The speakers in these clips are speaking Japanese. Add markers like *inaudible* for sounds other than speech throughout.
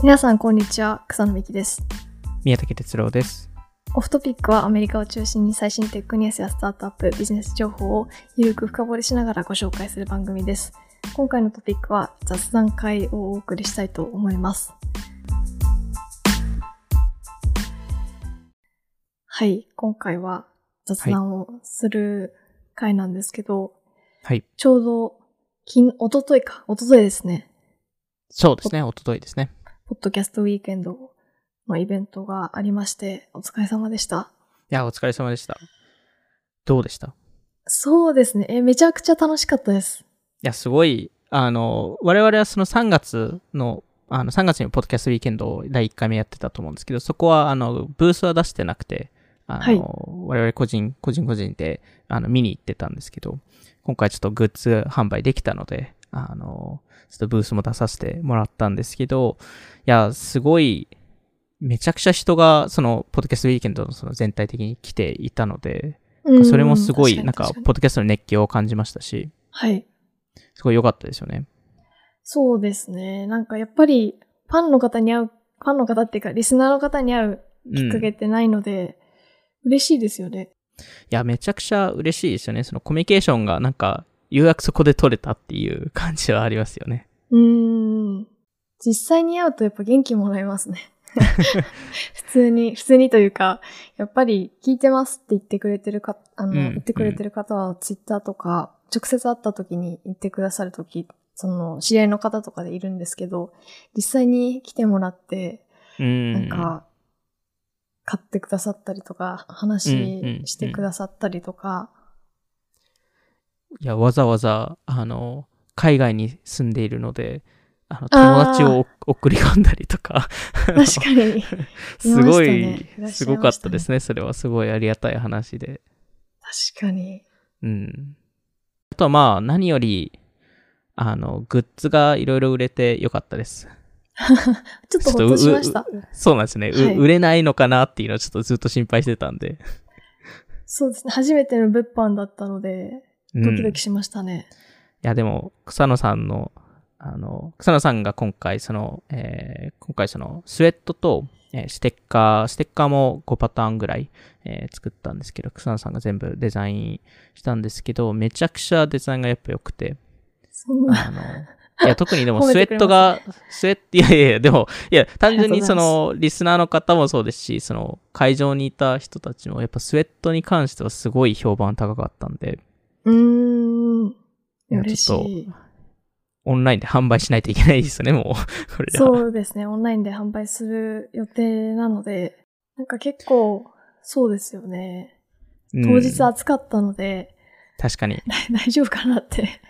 皆さん、こんにちは。草野美希です。宮武哲郎です。オフトピックはアメリカを中心に最新テックニュースやスタートアップ、ビジネス情報をゆるく深掘りしながらご紹介する番組です。今回のトピックは雑談会をお送りしたいと思います。はい、今回は雑談をする回なんですけど、はい。ちょうど、金、おとといか、おとといですね。そうですね。おとといですね。ポッドキャストウィーケンドのイベントがありまして、お疲れ様でした。いや、お疲れ様でした。どうでした？いそうですね。え、めちゃくちゃ楽しかったです。や、すごい、あの、我々はその3月の、あの、3月にポッドキャストウィーケンドを第1回目やってたと思うんですけど、そこは、あの、ブースは出してなくて、あの、はい我々個人、個人個人で、あの、見に行ってたんですけど、今回ちょっとグッズ販売できたので、あの、ちょっとブースも出させてもらったんですけど、いや、すごい、めちゃくちゃ人が、その、ポッドキャストウィーケンドのその全体的に来ていたので、うんそれもすごい、なんか、ポッドキャストの熱狂を感じましたし、はい。すごい良かったですよね。そうですね。なんかやっぱり、ファンの方に会う、ファンの方っていうか、リスナーの方に会うきっかけうん、いってないので、嬉しいですよね。や、めちゃくちゃ嬉しいですよね。そのコミュニケーションがなんか、ようやくそこで取れたっていう感じはありますよね。うーん。実際に会うとやっぱ元気もらえますね。*laughs* 普通に、*laughs* 普通にというか、やっぱり聞いてますって言ってくれてるか、あの、うん言ってくれてる方はツイッターとか、直接会った時に言ってくださる時、その、知り合いの方とかでいるんですけど、実際に来てもらって、うん。なんか、買ってくださったりとか、話してくださったりとか、いや、わざわざ、あの、海外に住んでいるので、あの、友達を送り込んだりとか、確かに、*laughs* すごい、いねすごかったですね。それはすごいありがたい話で。確かに。うん。あとはまあ、何より、あの、グッズがいろいろ売れてよかったです。*laughs* ちょっとほっとしました。そうなんですね、うはい売れないのかなっていうのをちょっとずっと心配してたんで。そうですね。初めての物販だったので、うんドキドキしましたね。いや、でも、草野さんの、あの、草野さんが今回、その、えー今回その、スウェットと、えーステッカー、ステッカーも5パターンぐらい、えー作ったんですけど、草野さんが全部デザインしたんですけど、めちゃくちゃデザインがやっぱ良くて、そんな、あの、いや、特にでも *laughs* スウェットが、スウェット、いやいやいや、でも、いや、単純にその、リスナーの方もそうですし、その、会場にいた人たちも、やっぱスウェットに関してはすごい評判高かったんで、うーん。いや嬉ちょっと。オンラインで販売しないといけないですよね、もう。*laughs* これは。そうですね。オンラインで販売する予定なので、なんか結構、そうですよね。うん当日暑かったので、確かに。*laughs* 大丈夫かなって。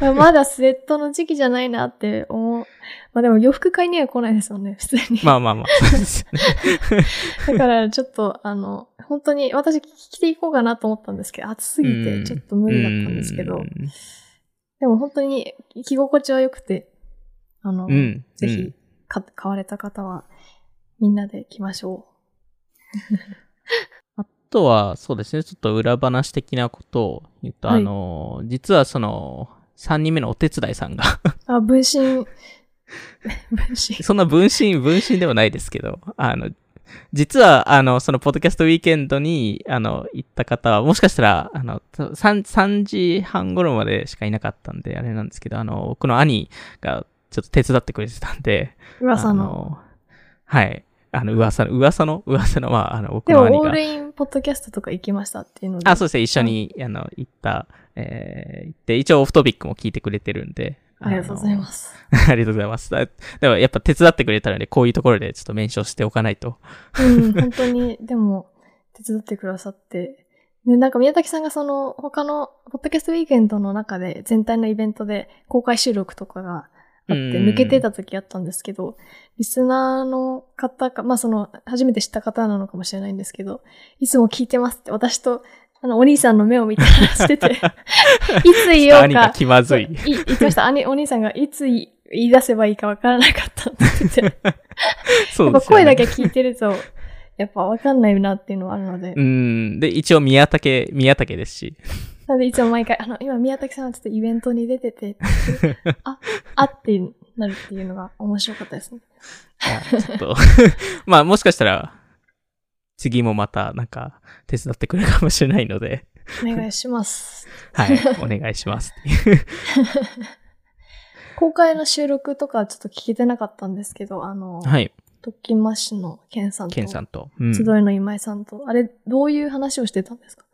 *laughs* まだスウェットの時期じゃないなって思う。まあでも洋服買いには来ないですよね、普通に。まあまあまあ。*laughs* だからちょっと、あの、本当に私着ていこうかなと思ったんですけど、暑すぎてちょっと無理だったんですけど、うんでも本当に着心地は良くて、あの、うん。ぜひ買われた方はみんなで着ましょあとは、そうですね、ちょっと裏話的なことを言うと、はいあの、実はその、3人目のお手伝いさんが、う。あ、分身、分身。そんな分身、分身ではないですけど、あの、実は、あの、その、ポッドキャストウィーケンドに、あの、行った方は、もしかしたら、あの、3、3時半頃までしかいなかったんで、あれなんですけど、あの、僕の兄が、ちょっと手伝ってくれてたんで、噂の、はい。あの、噂の、噂の、噂の、まあ、あの、僕でも、の兄がオール。インポッドキャストとか行きましたっていうので。あ、そうですね。一緒に、あの、行った、えー、行って、一応オフトピックも聞いてくれてるんで。。ありがとうございますす。ありがとうございます。*laughs* だでも、やっぱ手伝ってくれたので、こういうところでちょっとメンションしておかないと。うん、本当に、でも、手伝ってくださって。で、なんか宮崎さんがその、他の、ポッドキャストウィーケンドの中で、全体のイベントで公開収録とかがあって、うん抜けてた時あったんですけど、リスナーの方か、まあその、初めて知った方なのかもしれないんですけど、いつも聞いてますって、私と、あの、お兄さんの目を見て話してて、*laughs* いつ言おう兄がか、気まずい。そう言ってました。兄、お兄さんがいつ言い出せばいいかわからなかったって言ってて。*laughs* そうですよね。声だけ聞いてると、やっぱわかんないなっていうのはあるので。うん。で、一応宮武、宮武ですし。なんでいつも毎回、あの、今宮崎さんはちょっとイベントに出てて、*laughs* あ、あってなるっていうのが面白かったですね。ちょっと、*laughs* まあもしかしたら、次もまたなんか手伝ってくれるかもしれないので、お願いします。はい、お願いします。公開の収録とかちょっと聞けてなかったんですけど、あの、はい、トッキンマッシュのケンさんと、ケンさんと。うん集いの今井さんと、あれ、どういう話をしてたんですか？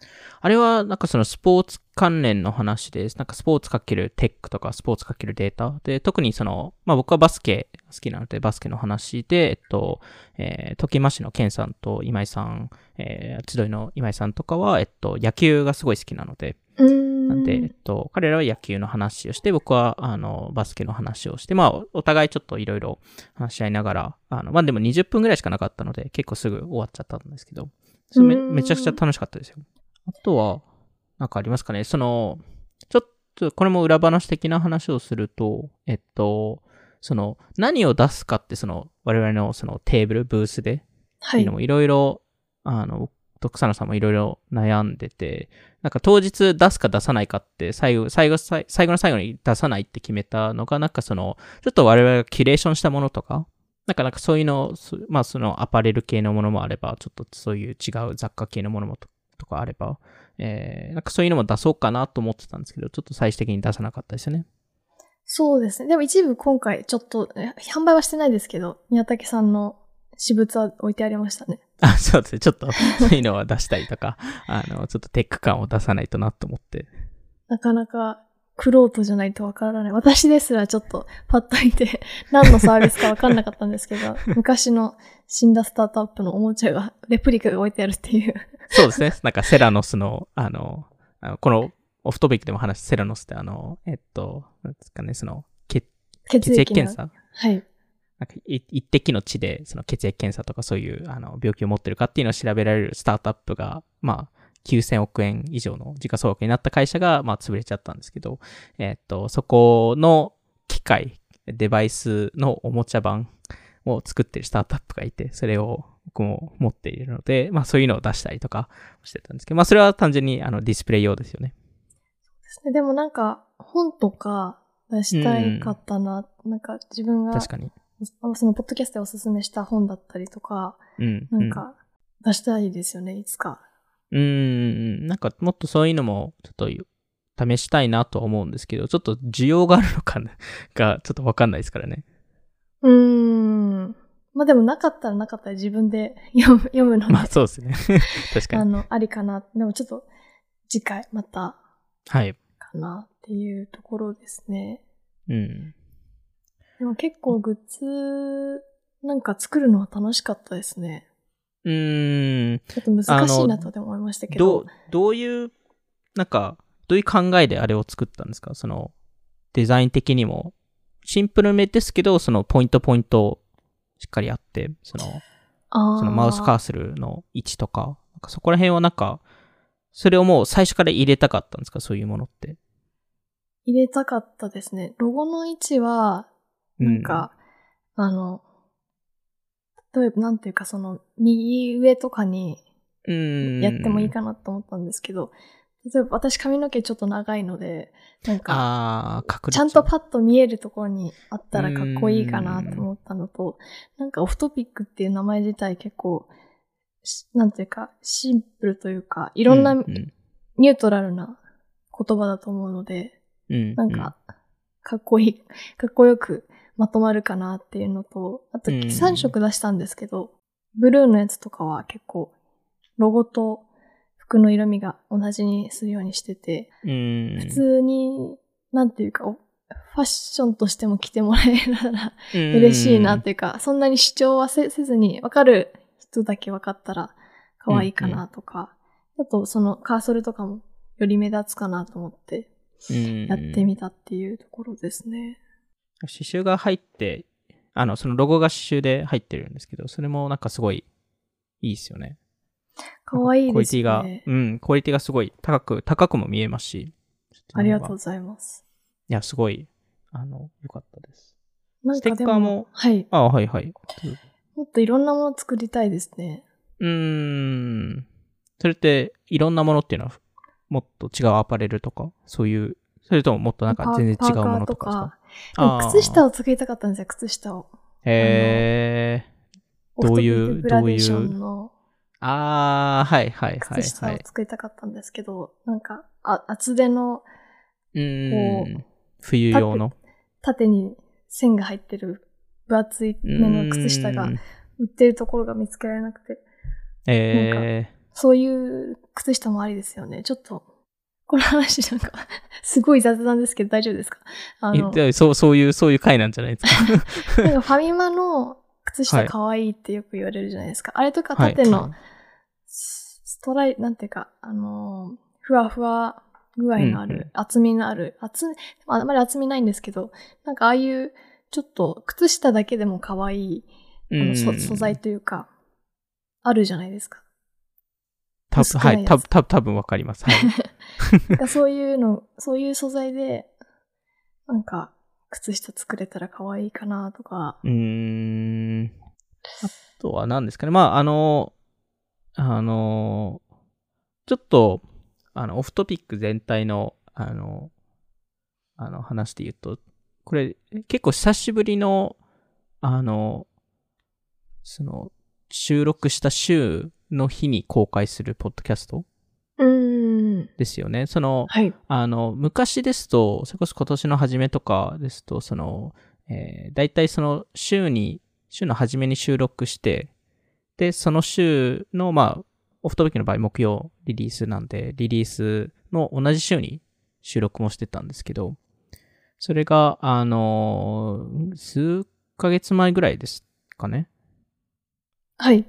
あれは、なんかそのスポーツ関連の話です。なんかスポーツかけるテックとかスポーツかけるデータ。で、特にその、まあ僕はバスケ好きなのでバスケの話で、えっと、えー、時増のケンさんと今井さん、えー、集いの今井さんとかは、えっと、野球がすごい好きなので。なんで、えっと、彼らは野球の話をして、僕は、あの、バスケの話をして、まあ、お互いちょっといろいろ話し合いながら、あの、まあでも20分ぐらいしかなかったので、結構すぐ終わっちゃったんですけど、めうんめちゃくちゃ楽しかったですよ。あとは、なんかありますかねその、ちょっと、これも裏話的な話をすると、えっと、その、何を出すかって、その、我々のそのテーブル、ブースで、はいいうの。もいろいろ、あの、と草野さんもいろいろ悩んでて、なんか当日出すか出さないかって、最後、最後、最最後の最後に出さないって決めたのが、なんかその、ちょっと我々がキュレーションしたものとか、なんかなんかそういうの、そまあそのアパレル系のものもあれば、ちょっとそういう違う雑貨系のものもととかあれば、えー、なんかそういうのも出そうかなと思ってたんですけど、ちょっと最終的に出さなかったですよね。そうですね。でも一部今回ちょっと、え販売はしてないですけど、宮武さんの私物は置いてありましたね。*laughs* あ、そうですね。ちょっと *laughs* そういうのは出したりとか、あの、ちょっとテック感を出さないとなと思って。なかなか、クロートじゃないとわからない。私ですらちょっとパッと見て *laughs* 何のサービスかわかんなかったんですけど、*laughs* 昔の死んだスタートアップのおもちゃが、レプリカが置いてあるっていう。そうですね。なんかセラノスの、あの、あのこのオフトピックでも話したセラノスってあの、えっと、なんですかね、その、血血液検査はい。なんかい一滴の血でその血液検査とかそういうあの病気を持ってるかっていうのを調べられるスタートアップが、まあ、9000億円以上の時価総額になった会社が、まあ、潰れちゃったんですけど、えっと、そこの機械、デバイスのおもちゃ版を作ってるスタートアップがいて、それを僕も持っているので、まあそういうのを出したりとかしてたんですけど、まあそれは単純にあのディスプレイ用ですよね。でもなんか、本とか出したいかったな。なんか自分が、確かに。そのポッドキャストでおすすめした本だったりとか、うん。なんか、出したいですよね、いつか。うん、うん、なんかもっとそういうのもちょっと試したいなとは思うんですけど、ちょっと需要があるのかな *laughs* がちょっとわかんないですからね。うーん。まあでもなかったらなかったら自分で読む読むので、まあそうですね。*laughs* 確かに。あの、ありかな。でもちょっと次回またはい。かなっていうところですね。うん。でも結構グッズなんか作るのは楽しかったですね。うーん。ちょっと難しいなとでも思いましたけど。どう、どういう、なんか、どういう考えであれを作ったんですか？その、デザイン的にも、シンプルめですけど、そのポイントポイントしっかりあって、その、そのマウスカーソルの位置とか、なんかそこら辺はなんか、それをもう最初から入れたかったんですか？そういうものって。入れたかったですね。ロゴの位置は、なんか、あの、例えば、なんていうか、その、右上とかにうん、やってもいいかなと思ったんですけど、例えば私髪の毛ちょっと長いので、なんか、ちゃんとパッと見えるところにあったらかっこいいかなと思ったのと、なんかオフトピックっていう名前自体結構、しなんていうか、シンプルというか、いろんなうニュートラルな言葉だと思うので、うん、なんか、かっこいい、かっこよくまとまるかなっていうのと、あとうん。3色出したんですけど、ブルーのやつとかは結構、ロゴと服の色味が同じにするようにしてて、うん、普通に、なんていうか、おファッションとしても着てもらえたらうん。嬉しいなっていうか、そんなに主張はせせずに、わかる人だけわかったら可愛いかなとか、あとそのカーソルとかもより目立つかなと思ってうん。やってみたっていうところですね。刺繍が入って、あの、そのロゴが刺繍で入ってるんですけど、それもなんかすごいいいですよね。可愛いですクオリティが、ね。うん、クオリティがすごい高く、高くも見えますし。ありがとうごいざいます。や、すごい、あの、良かったです。なんかでステッカーもはい。あはいはい。もっといろんなもの作りたいですね。うーん。それって、いろんなものっていうのは、もっと違うアパレルとか、そういう、それとももっとなんか全然違うものとか靴下を。を作りたかったんですよ、靴下を。へー。どういうどういうンのあー、はいはいはい靴下をはい。作りたかったんですけど、なんか、あ厚手のうーんこ。冬用の？縦に線が入ってる分厚い目の靴下が売ってるところが見つけられなくて、えそういう靴下もありですよね。ちょっと、この話なんか、*laughs* すごい雑談ですけど大丈夫ですか？あの、そう、そういう、そういう回なんじゃないですか？*laughs* なんかファミマの靴はい下可愛いってよく言われるじゃないですか。あれとかはい縦のストライ、なんていうか、あのー、ふわふわ具合のある、うんうん厚みのある、厚み、まああんまり厚みないんですけど、なんかああいう、ちょっと靴下だけでも可愛い、あのそうん素材というか、あるじゃないですか。た薄くなはいい、やつたぶん、たぶん、多分わかります。はい。*laughs* そういうの、そういう素材で、なんか、靴下作れたら可愛いかなとか。うーん。あとは何ですかね。まあ、あの、あの、ちょっと、あの、オフトピック全体の、あの、あの、話で言うと、これ、結構久しぶりの、あの、その、収録した週の日に公開するポッドキャスト？うーん。ですよね。その、はい。あの、昔ですと、それこそ今年の初めとかですと、その、えー、大体その週に、週の初めに収録して、で、その週の、まあ、オフトビックの場合、木曜リリースなんで、リリースの同じ週に収録もしてたんですけど、それが、あのー数ヶ月前ぐらいですかね。はい。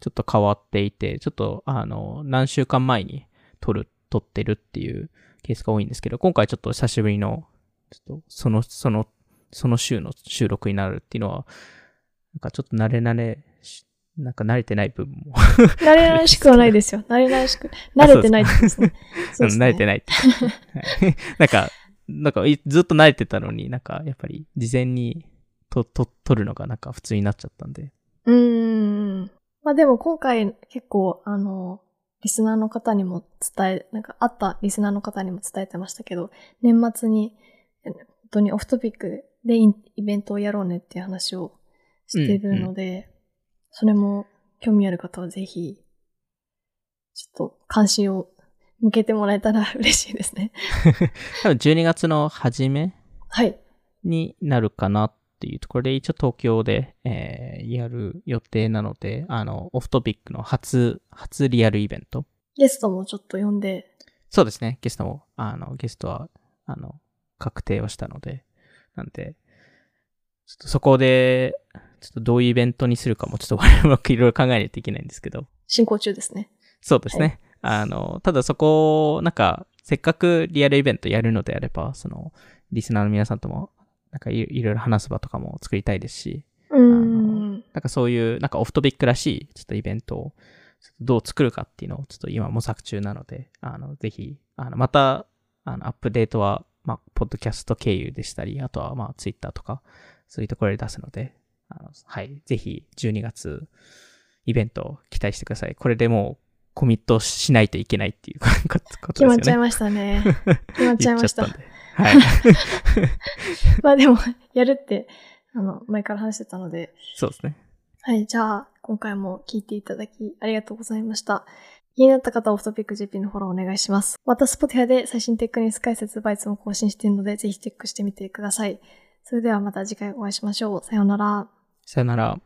ちょっと変わっていて、ちょっと、あの、何週間前に撮る、撮ってるっていうケースが多いんですけど、今回ちょっと久しぶりの、ちょっと、その、その、その週の収録になるっていうのは、なんかちょっと慣れ慣れし、なんか慣れてない部分も、慣れ慣れしくはないですよ。*laughs* 慣れ慣れしく、慣れてない *laughs* ですね。そうですね慣れてないって。はいなんか、なんかいずっと慣れてたのに、なんかやっぱり事前にと、と、撮るのがなんか普通になっちゃったんで。まあでも今回結構、あの、リスナーの方にも伝え、なんか会ったリスナーの方にも伝えてましたけど、年末に、え本当にオフトピックでイベントをやろうねっていう話をしてるので、それも興味ある方はぜひ、ちょっと関心を向けてもらえたら *laughs* 嬉しいですね。*laughs* 多分12月の初めはい。になるかなっていうところで、一応東京で、えーやる予定なので、あの、オフトピックの初、初リアルイベント。ゲストもちょっと呼んで、そうですね、ゲストも、あの、ゲストは、あの、確定をしたので、なんで、ちょっとそこで、ちょっとどういうイベントにするかも、ちょっと我々もいろいろ考えないといけないんですけど、進行中ですね。そうですね。あの、ただそこ、なんか、せっかくリアルイベントやるのであれば、その、リスナーの皆さんとも、なんかいいろいろ話す場とかも作りたいですし、うーん。なんかそういう、なんかオフトピックらしい、ちょっとイベントを、どう作るかっていうのを、ちょっと今模索中なので、あの、ぜひ、あの、また、あの、アップデートは、まあ、ポッドキャスト経由でしたり、あとは、まあ、ツイッターとか、そういうところで出すので、あの、はい、ぜひ、12月、イベントを期待してください。これでもう、コミットしないといけないっていうことですよね。決まっちゃいましたね。決まっちゃいました。*laughs* はい。*laughs* まあでも、やるって、あの、前から話してたので。そうですね。はい、じゃあ、今回も聞いていただき、ありがとうございました。気になった方はオフトピック GP のフォローお願いします。また Spotify で最新テックニュース解説バイツも更新しているので、ぜひチェックしてみてください。それではまた次回お会いしましょう。さようなら。さよなら。